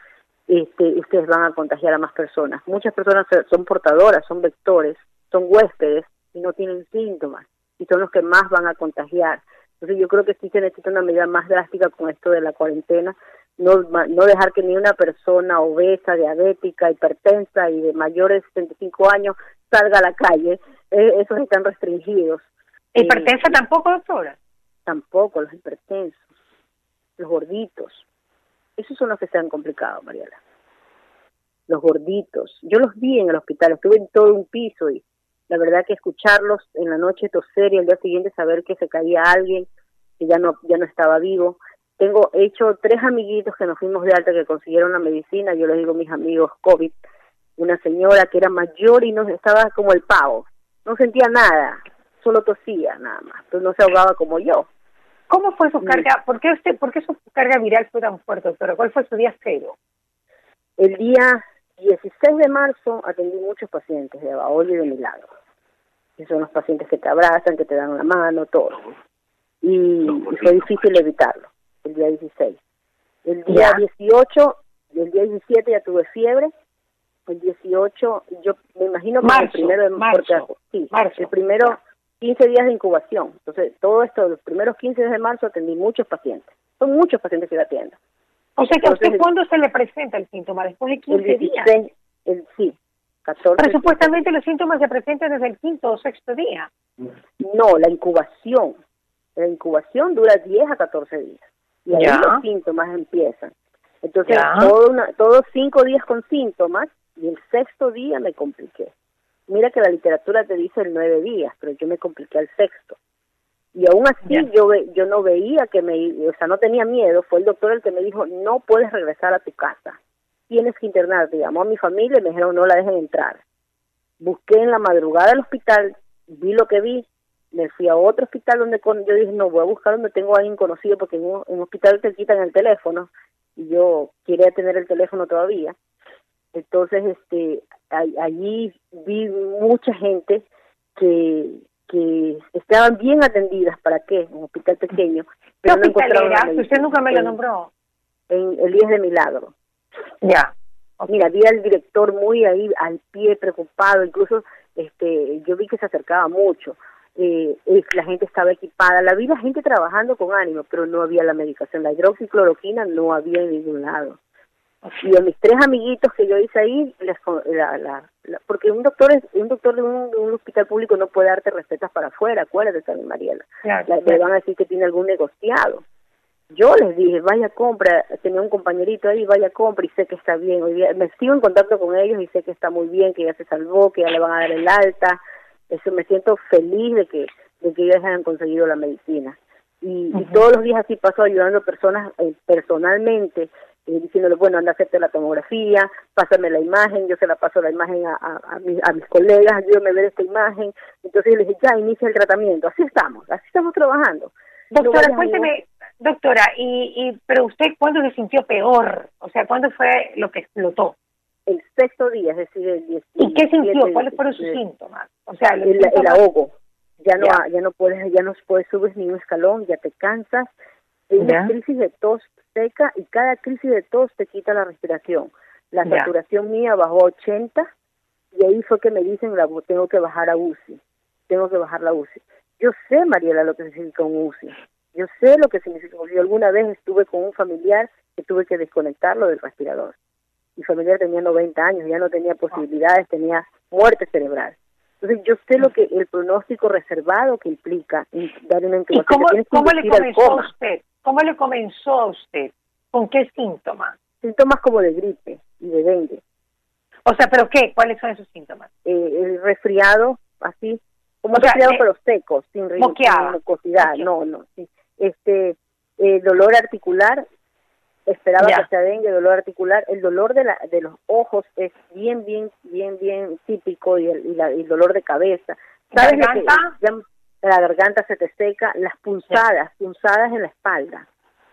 este, ustedes van a contagiar a más personas. Muchas personas son portadoras, son vectores, son huéspedes y no tienen síntomas y son los que más van a contagiar. Entonces yo creo que sí se necesita una medida más drástica con esto de la cuarentena, no, no dejar que ni una persona obesa, diabética, hipertensa y de mayores de 65 años salga a la calle, eh, esos están restringidos. ¿Hipertensa tampoco, doctora? Tampoco, los hipertensos, los gorditos, esos son los que se han complicado, Mariela. Los gorditos. Yo los vi en el hospital, estuve en todo un piso y la verdad que escucharlos en la noche toser y al día siguiente saber que se caía alguien que ya no ya no estaba vivo. Tengo hecho tres amiguitos que nos fuimos de alta que consiguieron la medicina, yo les digo mis amigos COVID, una señora que era mayor y no estaba como el pavo, no sentía nada, solo tosía nada más, entonces no se ahogaba como yo. ¿Cómo fue su carga? ¿Por qué usted, por qué su carga viral fue tan fuerte, doctora? ¿Cuál fue su día cero? El día 16 de marzo atendí muchos pacientes de Baoli y de Milagro que son los pacientes que te abrazan, que te dan la mano, todo. Y, fue difícil evitarlo, el día 16. El día 18, el día 17 ya tuve fiebre, el 18, yo me imagino que el primero de marzo, sí, el primero 15 días de incubación. Entonces, todo esto, los primeros 15 días de marzo atendí muchos pacientes. Son muchos pacientes que la atiendo. O sea, que a usted cuándo se le presenta el síntoma? Después de 15 días. El, sí, pero supuestamente los síntomas se presentan desde el quinto o sexto día. No, la incubación. La incubación dura 10 a 14 días. Y ahí los síntomas empiezan. Entonces, todo una, todos cinco días con síntomas y el sexto día me compliqué. Mira que la literatura te dice el nueve días, pero yo me compliqué al sexto. Y aún así yo yo no veía que me, o sea, no tenía miedo. Fue el doctor el que me dijo, no puedes regresar a tu casa tienes que internarte. Llamó a mi familia y me dijeron, no la dejen entrar. Busqué en la madrugada el hospital, vi lo que vi, me fui a otro hospital donde yo dije, no, voy a buscar donde tengo a alguien conocido porque en un, hospital te quitan el teléfono y yo quería tener el teléfono todavía. Entonces, este, allí vi mucha gente que, que estaban bien atendidas, ¿para qué? Un hospital pequeño. Pero no encontraron Usted nunca me lo nombró. En el 10 de Milagro. Ya. Mira, vi al director muy ahí al pie, preocupado, incluso este yo vi que se acercaba mucho. Eh, la gente estaba equipada, la vi la gente trabajando con ánimo, pero no había la medicación, la hidroxicloroquina no había en ningún lado. Y a mis tres amiguitos que yo hice ahí, les, la, la, porque un doctor es un doctor de un, un, hospital público no puede darte recetas para afuera, acuérdate también, Mariela. Le van a decir que tiene algún negociado yo les dije, vaya compra, tenía un compañerito ahí, vaya compra y sé que está bien. Hoy día me sigo en contacto con ellos y sé que está muy bien, que ya se salvó, que ya le van a dar el alta. Eso me siento feliz de que de que ellos hayan conseguido la medicina. Y, todos los días así paso ayudando a personas eh, personalmente, eh, diciéndole, bueno, anda a hacerte la tomografía, pásame la imagen, yo se la paso la imagen a, a, mis, a mis colegas, ayúdame a ver esta imagen. Entonces les dije, ya, inicia el tratamiento. Así estamos, así estamos trabajando. Doctora, cuénteme, doctora, y, y, pero usted cuándo se sintió peor? O sea, ¿cuándo fue lo que explotó? El sexto día, es decir, el 10. ¿Y qué sintió? ¿Cuáles fueron sus síntomas? O sea, el, ahogo. Ya no, ya. no puedes, ya no puedes subir ni un escalón, ya te cansas. Una crisis de tos seca y cada crisis de tos te quita la respiración. La saturación mía bajó a 80 Y ahí fue que me dicen, la, tengo que bajar a UCI, tengo que bajar la UCI. Yo sé, Mariela, lo que significa un UCI. Yo sé lo que significa. Yo alguna vez estuve con un familiar que tuve que desconectarlo del respirador. Mi familiar tenía 90 años, ya no tenía posibilidades, tenía muerte cerebral. Entonces yo sé lo que el pronóstico reservado que implica dar una ¿Y cómo, cómo le comenzó a usted? ¿Cómo le comenzó a usted? ¿Con qué síntomas? Síntomas como de gripe y de dengue. O sea, ¿pero qué? ¿Cuáles son esos síntomas? Eh, el resfriado, así, como resfriado eh, pero seco, sin, sin mucosidad, no, no, sí. Este, eh, dolor articular, esperaba que sea dengue, dolor articular, el dolor de, la, de los ojos es bien, bien, bien, bien típico y el, y la, el dolor de cabeza. ¿Sabes ¿Garganta? la garganta se te seca, las punzadas, punzadas en la espalda,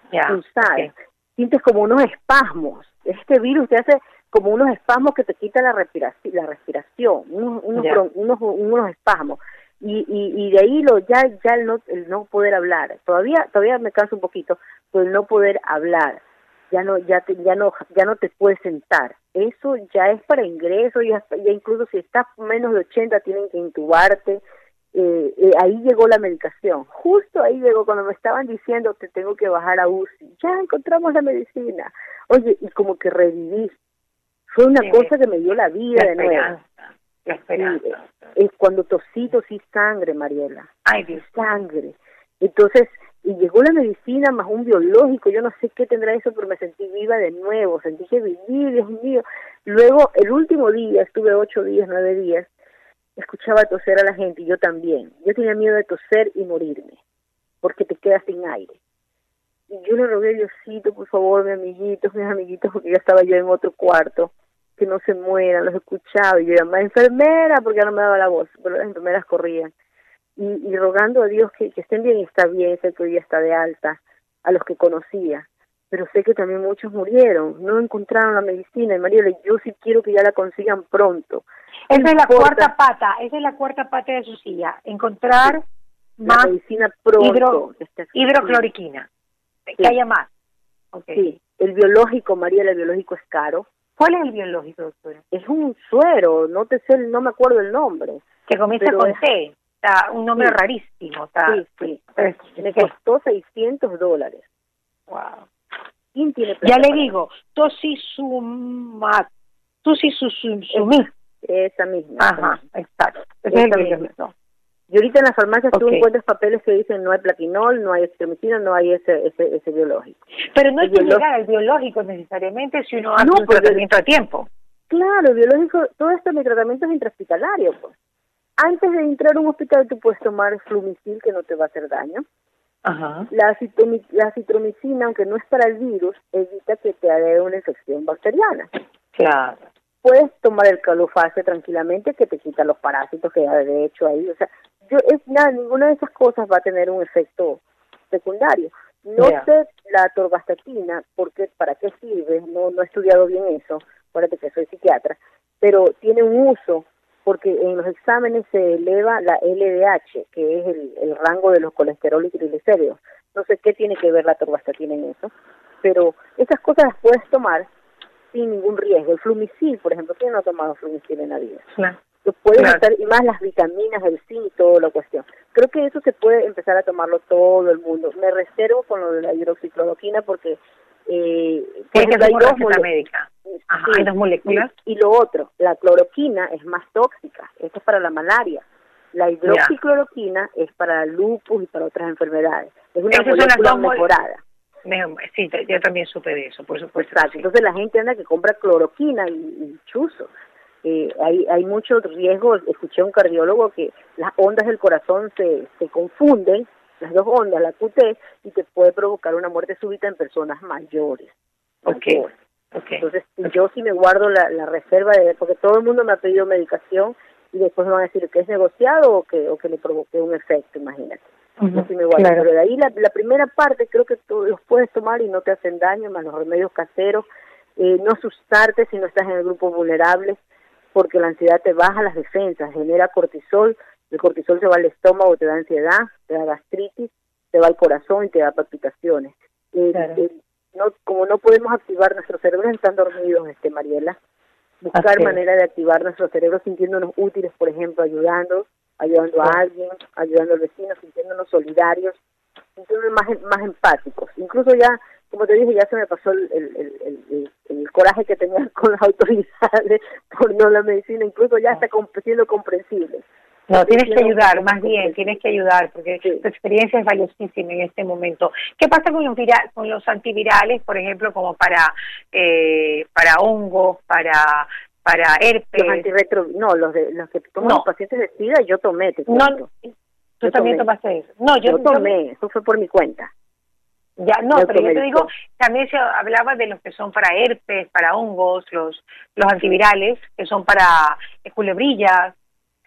punzadas. Sientes como unos espasmos. Este virus te hace como unos espasmos que te quita la respiración, la respiración unos, unos, unos, espasmos. Y, y, y de ahí lo ya ya el no, el no poder hablar todavía todavía me canso un poquito pero el no poder hablar ya no ya te, ya no ya no te puedes sentar. Eso ya es para ingreso ya, ya incluso si estás menos de 80 tienen que intubarte. Eh, eh, ahí llegó la medicación. Justo ahí llegó cuando me estaban diciendo te tengo que bajar a UCI ya encontramos la medicina. Oye y como que reviví. Fue una cosa que me dio la vida de nuevo. la esperanza. es cuando tosí tosí sangre Mariela. Ay Dios. sangre. Entonces y llegó la medicina más un biológico, yo no sé qué tendrá eso, pero me sentí viva de nuevo, sentí que viví, Dios mío. Luego, el último día, estuve ocho días, nueve días, escuchaba toser a la gente y yo también. Yo tenía miedo de toser y morirme, porque te quedas sin aire. Y yo le rogué a Diosito, por favor, mis amiguitos, mis amiguitos, porque ya estaba yo en otro cuarto, que no se mueran, los escuchaba. Y yo llamaba enfermera, porque ya no me daba la voz, pero las enfermeras corrían y, rogando a Dios que, estén bien y está bien, sé que hoy está de alta, a los que conocía, pero sé que también muchos murieron, no encontraron la medicina, y María, yo sí quiero que ya la consigan pronto. Esa es la cuarta pata, esa es la cuarta pata de su silla, encontrar más medicina pronto. hidrocloriquina, que haya más. Sí, el biológico, María, el biológico es caro. ¿Cuál es el biológico, doctora? Es un suero, no te sé, no me acuerdo el nombre. Que comienza con T un nombre rarísimo. Está, sí, sí. Me costó 600 dólares. Wow. ¿Quién tiene ya le digo, tosisumit. Esa misma. Ajá, exacto. Esa es misma. Y ahorita en las farmacias tú encuentras papeles que dicen no hay plaquinol, no hay estremicina, no hay ese, ese, ese biológico. Pero no hay que llegar al biológico necesariamente si uno hace un tratamiento a tiempo. Claro, el biológico, todo esto mi tratamiento es intrahospitalario, pues antes de entrar a un hospital tú puedes tomar flumicil que no te va a hacer daño. Ajá. La, la citromicina, aunque no es para el virus, evita que te haga una infección bacteriana. Claro. Puedes tomar el calofase tranquilamente que te quita los parásitos que hay de hecho ahí. O sea, yo es nada, ninguna de esas cosas va a tener un efecto secundario. No sé la torvastatina, porque para qué sirve, no, no he estudiado bien eso, acuérdate que soy psiquiatra, pero tiene un uso porque en los exámenes se eleva la LDH, que es el, rango de los colesterol y triglicéridos. No sé qué tiene que ver la torvastatina en eso, pero esas cosas las puedes tomar sin ningún riesgo. El flumicil, por ejemplo, ¿quién no ha tomado flumicil en la vida? Lo puedes hacer, y más las vitaminas, el zinc, toda la cuestión. Creo que eso se puede empezar a tomarlo todo el mundo. Me reservo con lo de la hidroxicloroquina porque eh, pues hay dos médica. Moléculas. Y, lo otro, la cloroquina es más tóxica, esto es para la malaria. La hidroxicloroquina es para lupus y para otras enfermedades. Es una molécula mejorada. sí, yo también supe de eso, por supuesto. Exacto. Entonces la gente anda que compra cloroquina y, y chuzo. Eh, hay, hay mucho riesgo. Escuché a un cardiólogo que las ondas del corazón se, se confunden las dos ondas, la QT, y te puede provocar una muerte súbita en personas mayores. Okay. Entonces, yo sí me guardo la, la reserva, de, porque todo el mundo me ha pedido medicación y después me van a decir que es negociado o que, o que le provoque un efecto, imagínate. yo sí me guardo. Pero de ahí la, la primera parte creo que tú los puedes tomar y no te hacen daño, más los remedios caseros. Eh, no asustarte si no estás en el grupo vulnerable, porque la ansiedad te baja las defensas, genera cortisol, el cortisol se va al estómago, te da ansiedad, te da gastritis, te va al corazón y te da palpitaciones. No, como no podemos activar nuestros cerebros están dormidos, este Mariela, buscar manera de activar nuestro cerebro sintiéndonos útiles, por ejemplo, ayudando, ayudando a alguien, ayudando al vecino, sintiéndonos solidarios, sintiéndonos más, más empáticos. Incluso ya, como te dije, ya se me pasó el, el, el, coraje que tenía con las autoridades por no la medicina, incluso ya está siendo comprensible. No, tienes que ayudar, más bien, tienes que ayudar, porque tu experiencia es valiosísima en este momento. ¿Qué pasa con los, con los antivirales, por ejemplo, como para eh, para hongos, para para herpes? Los antirretro, no, los de los que toman los pacientes de SIDA, yo tomé. Te no, tú también tomaste eso. No, yo, tomé, eso fue por mi cuenta. Ya, no, pero yo te digo, también se hablaba de los que son para herpes, para hongos, los los antivirales, que son para culebrillas,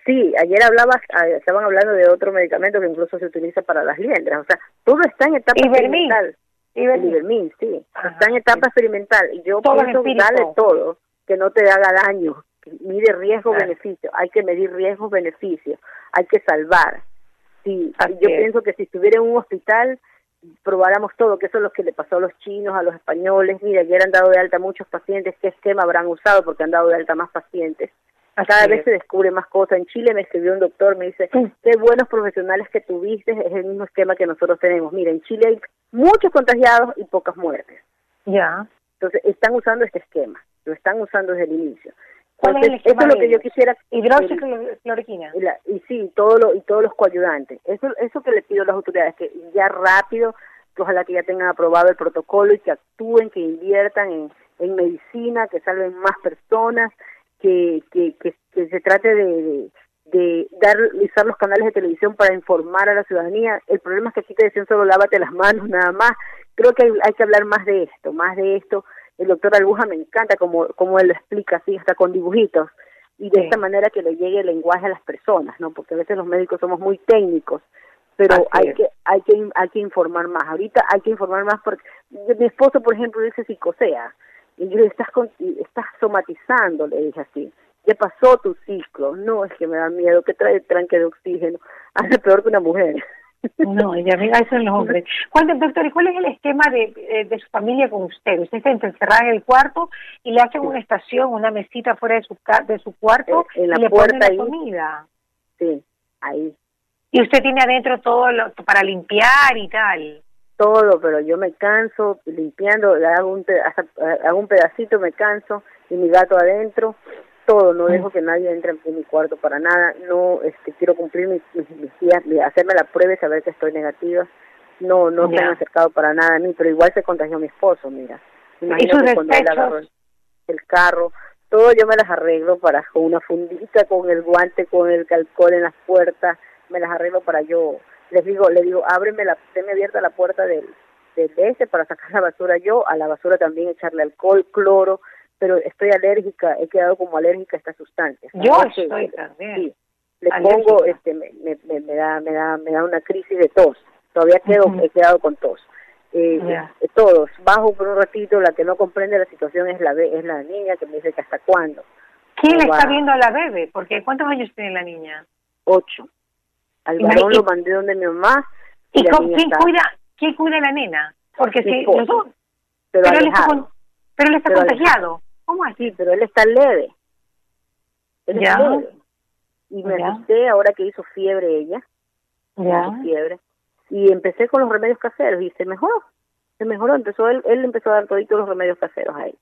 Sí, ayer hablabas, ah, estaban hablando de otro medicamento que incluso se utiliza para las liendras. O sea, todo está en etapa experimental. Ibermin, sí. está en etapa experimental. Y yo pienso dale todo, que no te haga daño. Mide riesgo-beneficio. Hay que medir riesgo-beneficio. Hay que salvar. Sí, yo pienso que si estuviera en un hospital, probáramos todo, que eso es lo que le pasó a los chinos, a los españoles. Mira, ayer han dado de alta muchos pacientes. ¿Qué esquema habrán usado? Porque han dado de alta más pacientes cada vez se descubre más cosas. En Chile me escribió un doctor, me dice, qué buenos profesionales que tuviste, es el mismo esquema que nosotros tenemos. Mira, en Chile hay muchos contagiados y pocas muertes. Ya. Entonces, están usando este esquema, lo están usando desde el inicio. Entonces, eso es lo que yo quisiera. Hidroxicloroquina. Y, y sí, todo lo, y todos los coayudantes. Eso, eso que le pido a las autoridades, que ya rápido, que ojalá que ya tengan aprobado el protocolo y que actúen, que inviertan en, en medicina, que salven más personas, que, que, que, se trate de, de, dar, usar los canales de televisión para informar a la ciudadanía. El problema es que aquí te decían solo lávate las manos, nada más. Creo que hay, hay que hablar más de esto, más de esto. El doctor Albuja me encanta como, como él lo explica, así, hasta con dibujitos. Y de esta manera que le llegue el lenguaje a las personas, ¿no? Porque a veces los médicos somos muy técnicos pero hay que hay que hay que informar más ahorita hay que informar más porque mi esposo por ejemplo dice psicosea y yo estás, con, estás somatizando, le dije así. ¿Qué pasó tu ciclo? No, es que me da miedo, que trae tranque de oxígeno. Hace peor que una mujer. No, ya venga, eso en los hombres. ¿Cuál, doctor, ¿y cuál es el esquema de, eh, de, su familia con usted? Usted está encerrada en el cuarto y le hacen una estación, una mesita fuera de su de su cuarto eh, en la y le puerta ponen la comida. Sí, ahí. Y usted tiene adentro todo lo, para limpiar y tal todo, pero yo me canso limpiando, hago un, hago un pedacito, me canso, y mi gato adentro, todo, no dejo que nadie entre en mi cuarto para nada, no este, quiero cumplir mis, mis, días, hacerme la prueba y saber que estoy negativa, no, no se han acercado para nada a mí, pero igual se contagió mi esposo, mira. Imagino que cuando él agarró el carro, todo yo me las arreglo para con una fundita, con el guante, con el alcohol en las puertas, me las arreglo para yo les digo, le digo, ábreme la, déme abierta la puerta del, del ese para sacar la basura yo, a la basura también echarle alcohol, cloro, pero estoy alérgica, he quedado como alérgica a estas sustancias. Yo estoy también. Sí, le pongo, este, me, me, me, da, me da, me da una crisis de tos. Todavía quedo, he quedado con tos. Eh, eh, todos, bajo por un ratito, la que no comprende la situación es la es la niña que me dice que hasta cuándo. ¿Quién está viendo a la bebé? Porque ¿cuántos años tiene la niña? Ocho. Al varón lo mandé donde mi mamá. ¿Y, quién, cuida, quién cuida a la nena? Porque si los dos. Pero, él está, pero él está contagiado. ¿Cómo así? pero él está leve. Él ya. leve. Y me asusté ahora que hizo fiebre ella. Ya. fiebre. Y empecé con los remedios caseros y se mejoró. Se mejoró. Empezó él, él empezó a dar toditos los remedios caseros a él.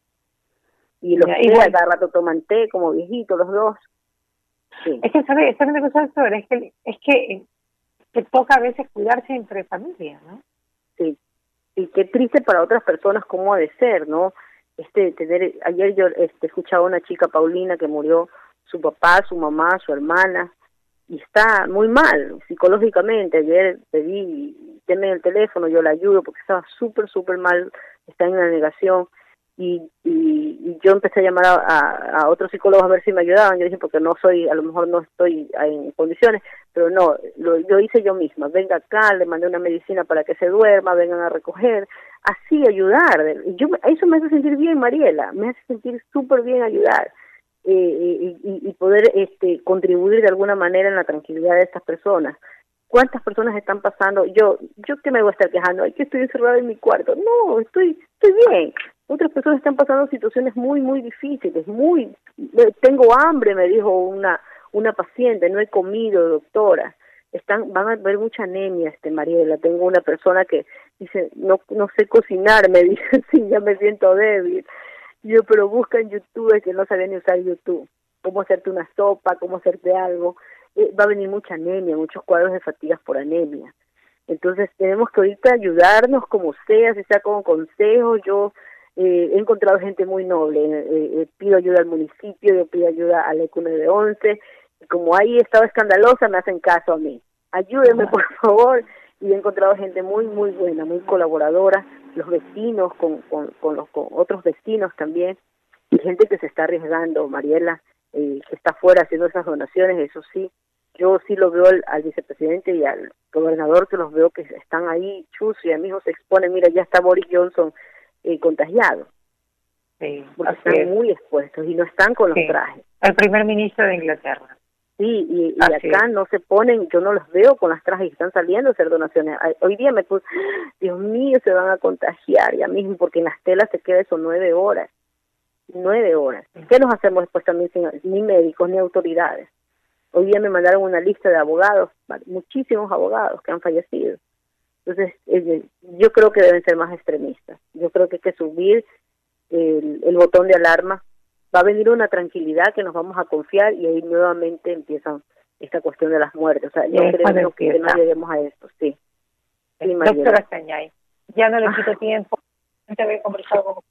Y los ya, cada rato toman té como viejito los dos. Es que, ¿sabe, ¿sabe una cosa, doctor? Es que, es que, que toca a veces cuidarse entre familias, ¿no? Sí. Y qué triste para otras personas cómo ha de ser, ¿no? Este, tener, ayer yo este, escuchaba a una chica, Paulina, que murió su papá, su mamá, su hermana, y está muy mal psicológicamente. Ayer pedí, tenme el teléfono, yo la ayudo porque estaba súper, súper mal, está en la negación y, y, yo empecé a llamar a, otros psicólogos a ver si me ayudaban. Yo dije, porque no soy, a lo mejor no estoy en condiciones, pero no, lo, yo hice yo misma. Venga acá, le mandé una medicina para que se duerma, vengan a recoger, así ayudar. Yo, eso me hace sentir bien, Mariela, me hace sentir súper bien ayudar. Eh, y, y, poder este, contribuir de alguna manera en la tranquilidad de estas personas. ¿Cuántas personas están pasando? Yo, yo que me voy a estar quejando, ay, que estoy encerrada en mi cuarto. No, estoy, estoy bien Otras personas están pasando situaciones muy, muy difíciles, muy... Tengo hambre, me dijo una, una paciente, no he comido, doctora. Están, van a ver mucha anemia, este Mariela. Tengo una persona que dice, no, no sé cocinar, me dice, sí, ya me siento débil. Yo, pero busca en YouTube, que no sabía ni usar YouTube, cómo hacerte una sopa, cómo hacerte algo. Eh, va a venir mucha anemia, muchos cuadros de fatigas por anemia. Entonces tenemos que ahorita ayudarnos como sea, si sea con consejos. Yo eh, he encontrado gente muy noble, eh, eh, pido ayuda al municipio, yo pido ayuda al ECUN de 11, y como ahí estaba escandalosa, me hacen caso a mí. Ayúdenme, por favor. Y he encontrado gente muy, muy buena, muy colaboradora, los vecinos, con, con, con los con otros vecinos también, y gente que se está arriesgando, Mariela, que está fuera haciendo esas donaciones, eso sí, yo sí lo veo al, vicepresidente y al gobernador que los veo que están ahí chus y a mi hijo se expone, mira, ya está Boris Johnson eh, contagiado. Sí, porque están muy expuestos y no están con los trajes. El primer ministro de Inglaterra. Sí, y, acá no se ponen, yo no los veo con las trajes, están saliendo a hacer donaciones. Hoy día me puse, Dios mío, se van a contagiar ya mismo, porque en las telas se queda eso nueve horas. Nueve horas. ¿Qué nos hacemos después también sin ni médicos ni autoridades? Hoy día me mandaron una lista de abogados, muchísimos abogados que han fallecido. Entonces, eh, yo creo que deben ser más extremistas. Yo creo que hay que subir el, botón de alarma. Va a venir una tranquilidad que nos vamos a confiar y ahí nuevamente empiezan esta cuestión de las muertes. O sea, no queremos que, no lleguemos a esto, sí. sí Doctora Cañay, ya no le quito tiempo. Conversado con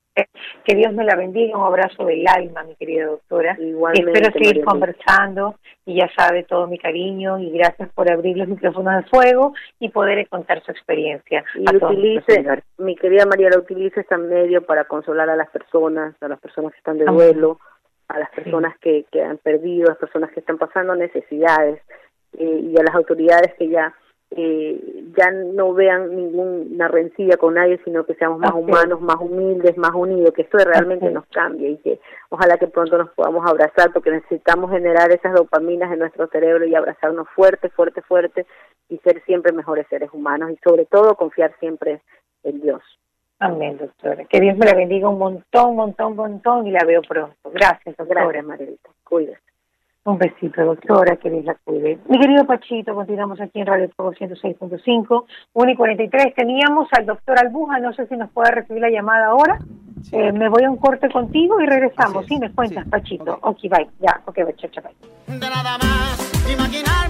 que Dios me la bendiga, un abrazo del alma, mi querida doctora. Igualmente, Espero seguir conversando y ya sabe todo mi cariño y gracias por abrir los micrófonos de fuego y poder contar su experiencia. Y utilice, mi querida María, la utilice este medio para consolar a las personas, a las personas que están de duelo, a las personas que, que han perdido, a las personas que están pasando necesidades eh, y a las autoridades que ya eh, ya no vean ninguna rencilla con nadie, sino que seamos más humanos, más humildes, más unidos, que esto realmente nos cambie y que ojalá que pronto nos podamos abrazar porque necesitamos generar esas dopaminas en nuestro cerebro y abrazarnos fuerte, fuerte, fuerte y ser siempre mejores seres humanos y sobre todo confiar siempre en Dios. Amén, doctora. Que Dios me la bendiga un montón, montón, montón y la veo pronto. Gracias, doctora. Gracias, Margarita. Cuídate. Un besito, doctora, que Dios la cuide. Mi querido Pachito, continuamos aquí en Radio Fuego 106.5, 1 y 43. Teníamos al doctor Albuja, no sé si nos puede recibir la llamada ahora. Eh, me voy a un corte contigo y regresamos. Sí, me cuentas, Pachito. Ok, bye. Ya, ok, chao, chao, bye. nada más